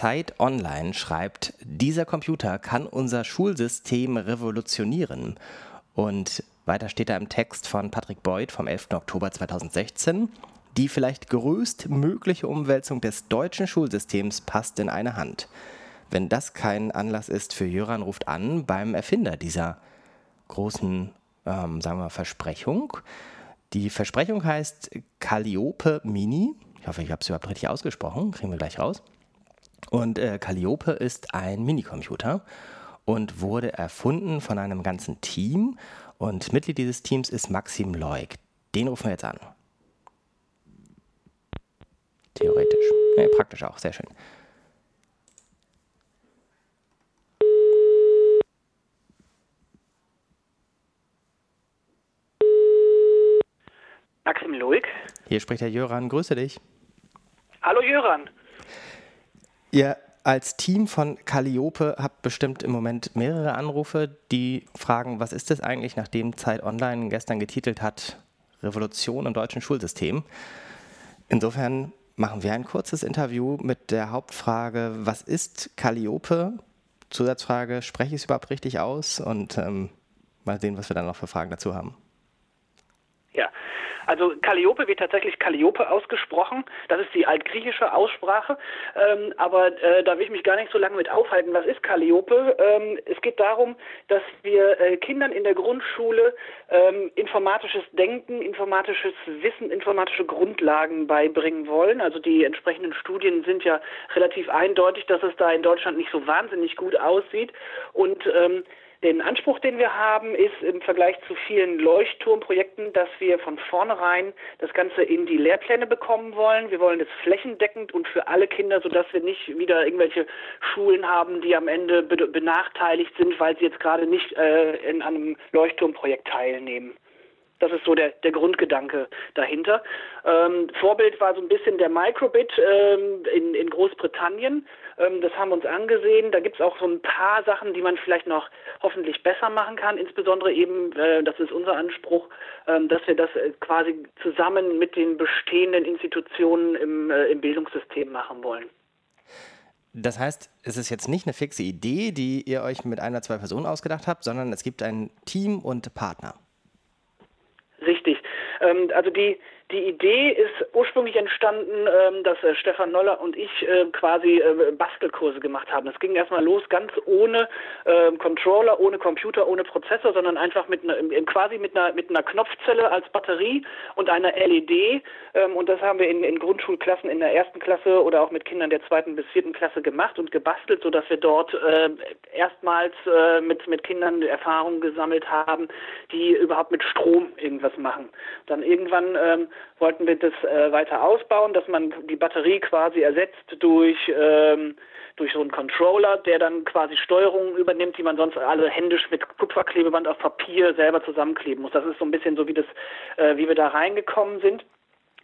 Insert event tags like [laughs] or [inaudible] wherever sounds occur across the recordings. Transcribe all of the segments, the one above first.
Zeit Online schreibt, dieser Computer kann unser Schulsystem revolutionieren. Und weiter steht da im Text von Patrick Beuth vom 11. Oktober 2016. Die vielleicht größtmögliche Umwälzung des deutschen Schulsystems passt in eine Hand. Wenn das kein Anlass ist für Jöran ruft an beim Erfinder dieser großen, ähm, sagen wir, Versprechung. Die Versprechung heißt Calliope Mini. Ich hoffe, ich habe es überhaupt richtig ausgesprochen. Kriegen wir gleich raus. Und äh, Calliope ist ein Minicomputer und wurde erfunden von einem ganzen Team. Und Mitglied dieses Teams ist Maxim Leuk. Den rufen wir jetzt an. Theoretisch. Ja, praktisch auch, sehr schön. Maxim Loik. Hier spricht der Jöran, grüße dich. Hallo Jöran. Ihr als Team von Calliope habt bestimmt im Moment mehrere Anrufe, die fragen, was ist das eigentlich, nachdem Zeit Online gestern getitelt hat, Revolution im deutschen Schulsystem. Insofern machen wir ein kurzes Interview mit der Hauptfrage, was ist Calliope? Zusatzfrage, spreche ich es überhaupt richtig aus? Und ähm, mal sehen, was wir dann noch für Fragen dazu haben. Also Calliope wird tatsächlich Calliope ausgesprochen. Das ist die altgriechische Aussprache. Ähm, aber äh, da will ich mich gar nicht so lange mit aufhalten. Was ist Calliope? Ähm, es geht darum, dass wir äh, Kindern in der Grundschule ähm, informatisches Denken, informatisches Wissen, informatische Grundlagen beibringen wollen. Also die entsprechenden Studien sind ja relativ eindeutig, dass es da in Deutschland nicht so wahnsinnig gut aussieht. Und ähm, den Anspruch, den wir haben, ist im Vergleich zu vielen Leuchtturmprojekten, dass wir von vornherein das Ganze in die Lehrpläne bekommen wollen. Wir wollen es flächendeckend und für alle Kinder, sodass wir nicht wieder irgendwelche Schulen haben, die am Ende benachteiligt sind, weil sie jetzt gerade nicht äh, in einem Leuchtturmprojekt teilnehmen. Das ist so der, der Grundgedanke dahinter. Ähm, Vorbild war so ein bisschen der Microbit ähm, in, in Großbritannien. Ähm, das haben wir uns angesehen. Da gibt es auch so ein paar Sachen, die man vielleicht noch hoffentlich besser machen kann. Insbesondere eben, äh, das ist unser Anspruch, ähm, dass wir das äh, quasi zusammen mit den bestehenden Institutionen im, äh, im Bildungssystem machen wollen. Das heißt, es ist jetzt nicht eine fixe Idee, die ihr euch mit einer, zwei Personen ausgedacht habt, sondern es gibt ein Team und Partner. Richtig. Ähm, also die, die Idee ist ursprünglich entstanden, ähm, dass äh, Stefan Noller und ich äh, quasi äh, Bastelkurse gemacht haben. Es ging erstmal los ganz ohne äh, Controller, ohne Computer, ohne Prozessor, sondern einfach mit einer, quasi mit einer, mit einer Knopfzelle als Batterie und einer LED. Ähm, und das haben wir in, in Grundschulklassen in der ersten Klasse oder auch mit Kindern der zweiten bis vierten Klasse gemacht und gebastelt, sodass wir dort erstmals äh, mit, mit Kindern Erfahrungen gesammelt haben, die überhaupt mit Strom irgendwas machen. Dann irgendwann ähm, wollten wir das äh, weiter ausbauen, dass man die Batterie quasi ersetzt durch ähm, durch so einen Controller, der dann quasi Steuerungen übernimmt, die man sonst alle händisch mit Kupferklebeband auf Papier selber zusammenkleben muss. Das ist so ein bisschen so wie das, äh, wie wir da reingekommen sind.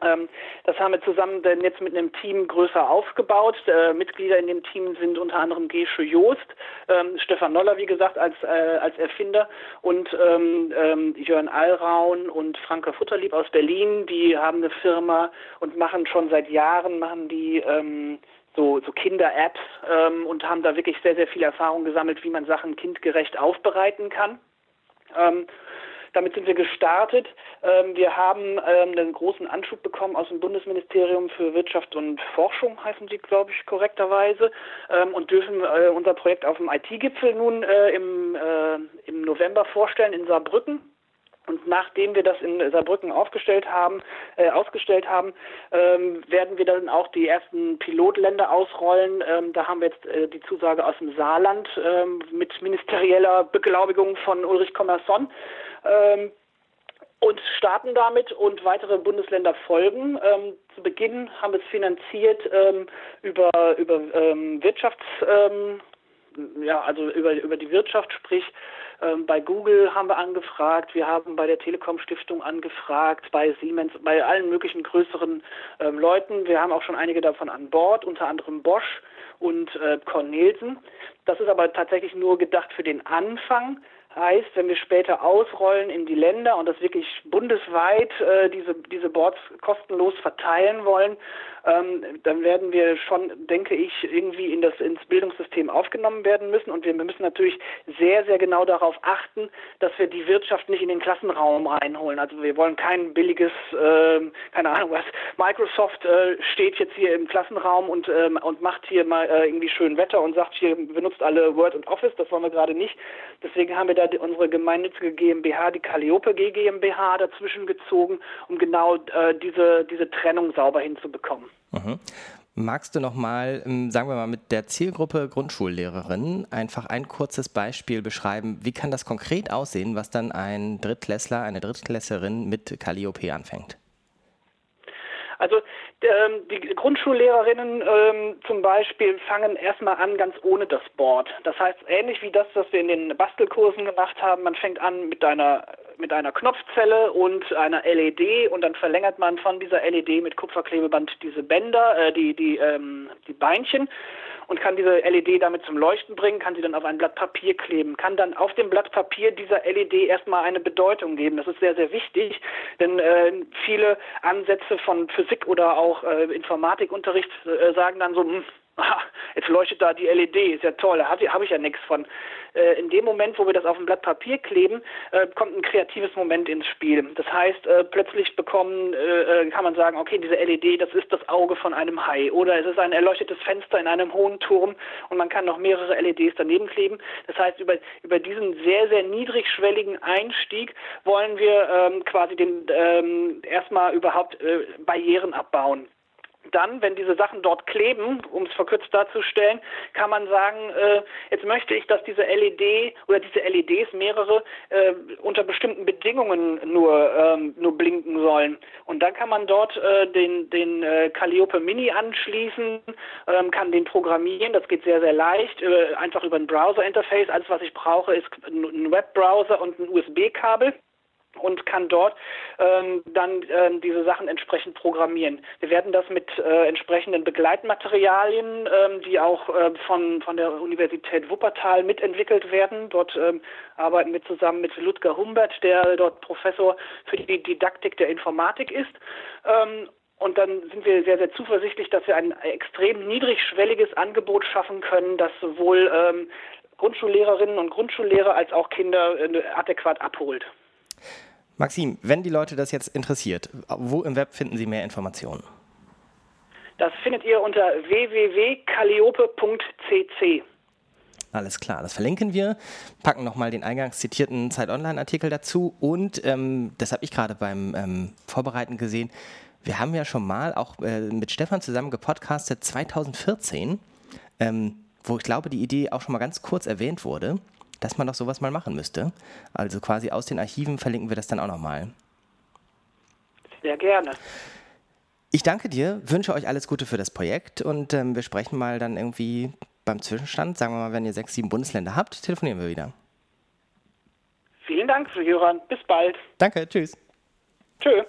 Ähm, das haben wir zusammen denn jetzt mit einem Team größer aufgebaut. Äh, Mitglieder in dem Team sind unter anderem Gesche Joost, ähm, Stefan Noller, wie gesagt, als, äh, als Erfinder und ähm, ähm, Jörn Allraun und Franka Futterlieb aus Berlin. Die haben eine Firma und machen schon seit Jahren, machen die ähm, so, so Kinder-Apps ähm, und haben da wirklich sehr, sehr viel Erfahrung gesammelt, wie man Sachen kindgerecht aufbereiten kann. Damit sind wir gestartet. Ähm, wir haben ähm, einen großen Anschub bekommen aus dem Bundesministerium für Wirtschaft und Forschung, heißen sie, glaube ich, korrekterweise, ähm, und dürfen äh, unser Projekt auf dem IT-Gipfel nun äh, im, äh, im November vorstellen in Saarbrücken. Und nachdem wir das in Saarbrücken aufgestellt haben, äh, ausgestellt haben, ähm, werden wir dann auch die ersten Pilotländer ausrollen. Ähm, da haben wir jetzt äh, die Zusage aus dem Saarland ähm, mit ministerieller Beglaubigung von Ulrich Kommerson ähm, und starten damit und weitere Bundesländer folgen. Ähm, zu Beginn haben wir es finanziert ähm, über, über ähm, Wirtschafts, ähm, ja, also über, über die Wirtschaft, sprich ähm, bei Google haben wir angefragt, wir haben bei der Telekom Stiftung angefragt, bei Siemens, bei allen möglichen größeren ähm, Leuten. Wir haben auch schon einige davon an Bord, unter anderem Bosch und äh, Cornelsen. Das ist aber tatsächlich nur gedacht für den Anfang Heißt, wenn wir später ausrollen in die Länder und das wirklich bundesweit äh, diese, diese Boards kostenlos verteilen wollen, ähm, dann werden wir schon, denke ich, irgendwie in das, ins Bildungssystem aufgenommen werden müssen. Und wir müssen natürlich sehr, sehr genau darauf achten, dass wir die Wirtschaft nicht in den Klassenraum reinholen. Also wir wollen kein billiges, äh, keine Ahnung was, Microsoft äh, steht jetzt hier im Klassenraum und, ähm, und macht hier mal äh, irgendwie schön Wetter und sagt hier, benutzt alle Word und Office, das wollen wir gerade nicht. Deswegen haben wir da unsere gemeinnützige GmbH, die Calliope GmbH, dazwischen gezogen, um genau äh, diese, diese Trennung sauber hinzubekommen. Mhm. Magst du noch mal, ähm, sagen wir mal, mit der Zielgruppe Grundschullehrerin einfach ein kurzes Beispiel beschreiben? Wie kann das konkret aussehen, was dann ein Drittklässler, eine Drittklässlerin mit Calliope anfängt? Also ähm, die Grundschullehrerinnen ähm, zum Beispiel fangen erstmal an ganz ohne das Board. Das heißt, ähnlich wie das, was wir in den Bastelkursen gemacht haben, man fängt an mit einer mit einer Knopfzelle und einer LED und dann verlängert man von dieser LED mit Kupferklebeband diese Bänder, äh, die die ähm, die Beinchen und kann diese LED damit zum Leuchten bringen, kann sie dann auf ein Blatt Papier kleben, kann dann auf dem Blatt Papier dieser LED erstmal eine Bedeutung geben. Das ist sehr, sehr wichtig, denn äh, viele Ansätze von Physik oder auch äh, Informatikunterricht äh, sagen dann so, mh, hm, [laughs] jetzt leuchtet da die LED, ist ja toll, da habe ich ja nichts von. Äh, in dem Moment, wo wir das auf ein Blatt Papier kleben, äh, kommt ein kreatives Moment ins Spiel. Das heißt, äh, plötzlich bekommen, äh, äh, kann man sagen, okay, diese LED, das ist das Auge von einem Hai oder es ist ein erleuchtetes Fenster in einem hohen Turm und man kann noch mehrere LEDs daneben kleben. Das heißt, über, über diesen sehr, sehr niedrigschwelligen Einstieg wollen wir ähm, quasi den ähm, erstmal überhaupt äh, Barrieren abbauen dann, wenn diese Sachen dort kleben, um es verkürzt darzustellen, kann man sagen, äh, jetzt möchte ich, dass diese LED oder diese LEDs mehrere äh, unter bestimmten Bedingungen nur ähm, nur blinken sollen. Und dann kann man dort äh, den den äh, Calliope Mini anschließen, ähm, kann den programmieren. Das geht sehr sehr leicht, äh, einfach über ein Browser-Interface. Alles, was ich brauche, ist ein Webbrowser und ein USB-Kabel und kann dort ähm, dann ähm, diese Sachen entsprechend programmieren. Wir werden das mit äh, entsprechenden Begleitmaterialien, ähm, die auch äh, von, von der Universität Wuppertal mitentwickelt werden. Dort ähm, arbeiten wir zusammen mit Ludger Humbert, der dort Professor für die Didaktik der Informatik ist. Ähm, und dann sind wir sehr, sehr zuversichtlich, dass wir ein extrem niedrigschwelliges Angebot schaffen können, das sowohl ähm, Grundschullehrerinnen und Grundschullehrer als auch Kinder äh, adäquat abholt. Maxim, wenn die Leute das jetzt interessiert, wo im Web finden sie mehr Informationen? Das findet ihr unter www.calliope.cc. Alles klar, das verlinken wir, packen nochmal den eingangs zitierten Zeit Online-Artikel dazu und ähm, das habe ich gerade beim ähm, Vorbereiten gesehen. Wir haben ja schon mal auch äh, mit Stefan zusammen gepodcastet 2014, ähm, wo ich glaube, die Idee auch schon mal ganz kurz erwähnt wurde dass man doch sowas mal machen müsste. Also quasi aus den Archiven verlinken wir das dann auch nochmal. Sehr gerne. Ich danke dir, wünsche euch alles Gute für das Projekt und ähm, wir sprechen mal dann irgendwie beim Zwischenstand. Sagen wir mal, wenn ihr sechs, sieben Bundesländer habt, telefonieren wir wieder. Vielen Dank, Hörern. Bis bald. Danke, tschüss. Tschüss.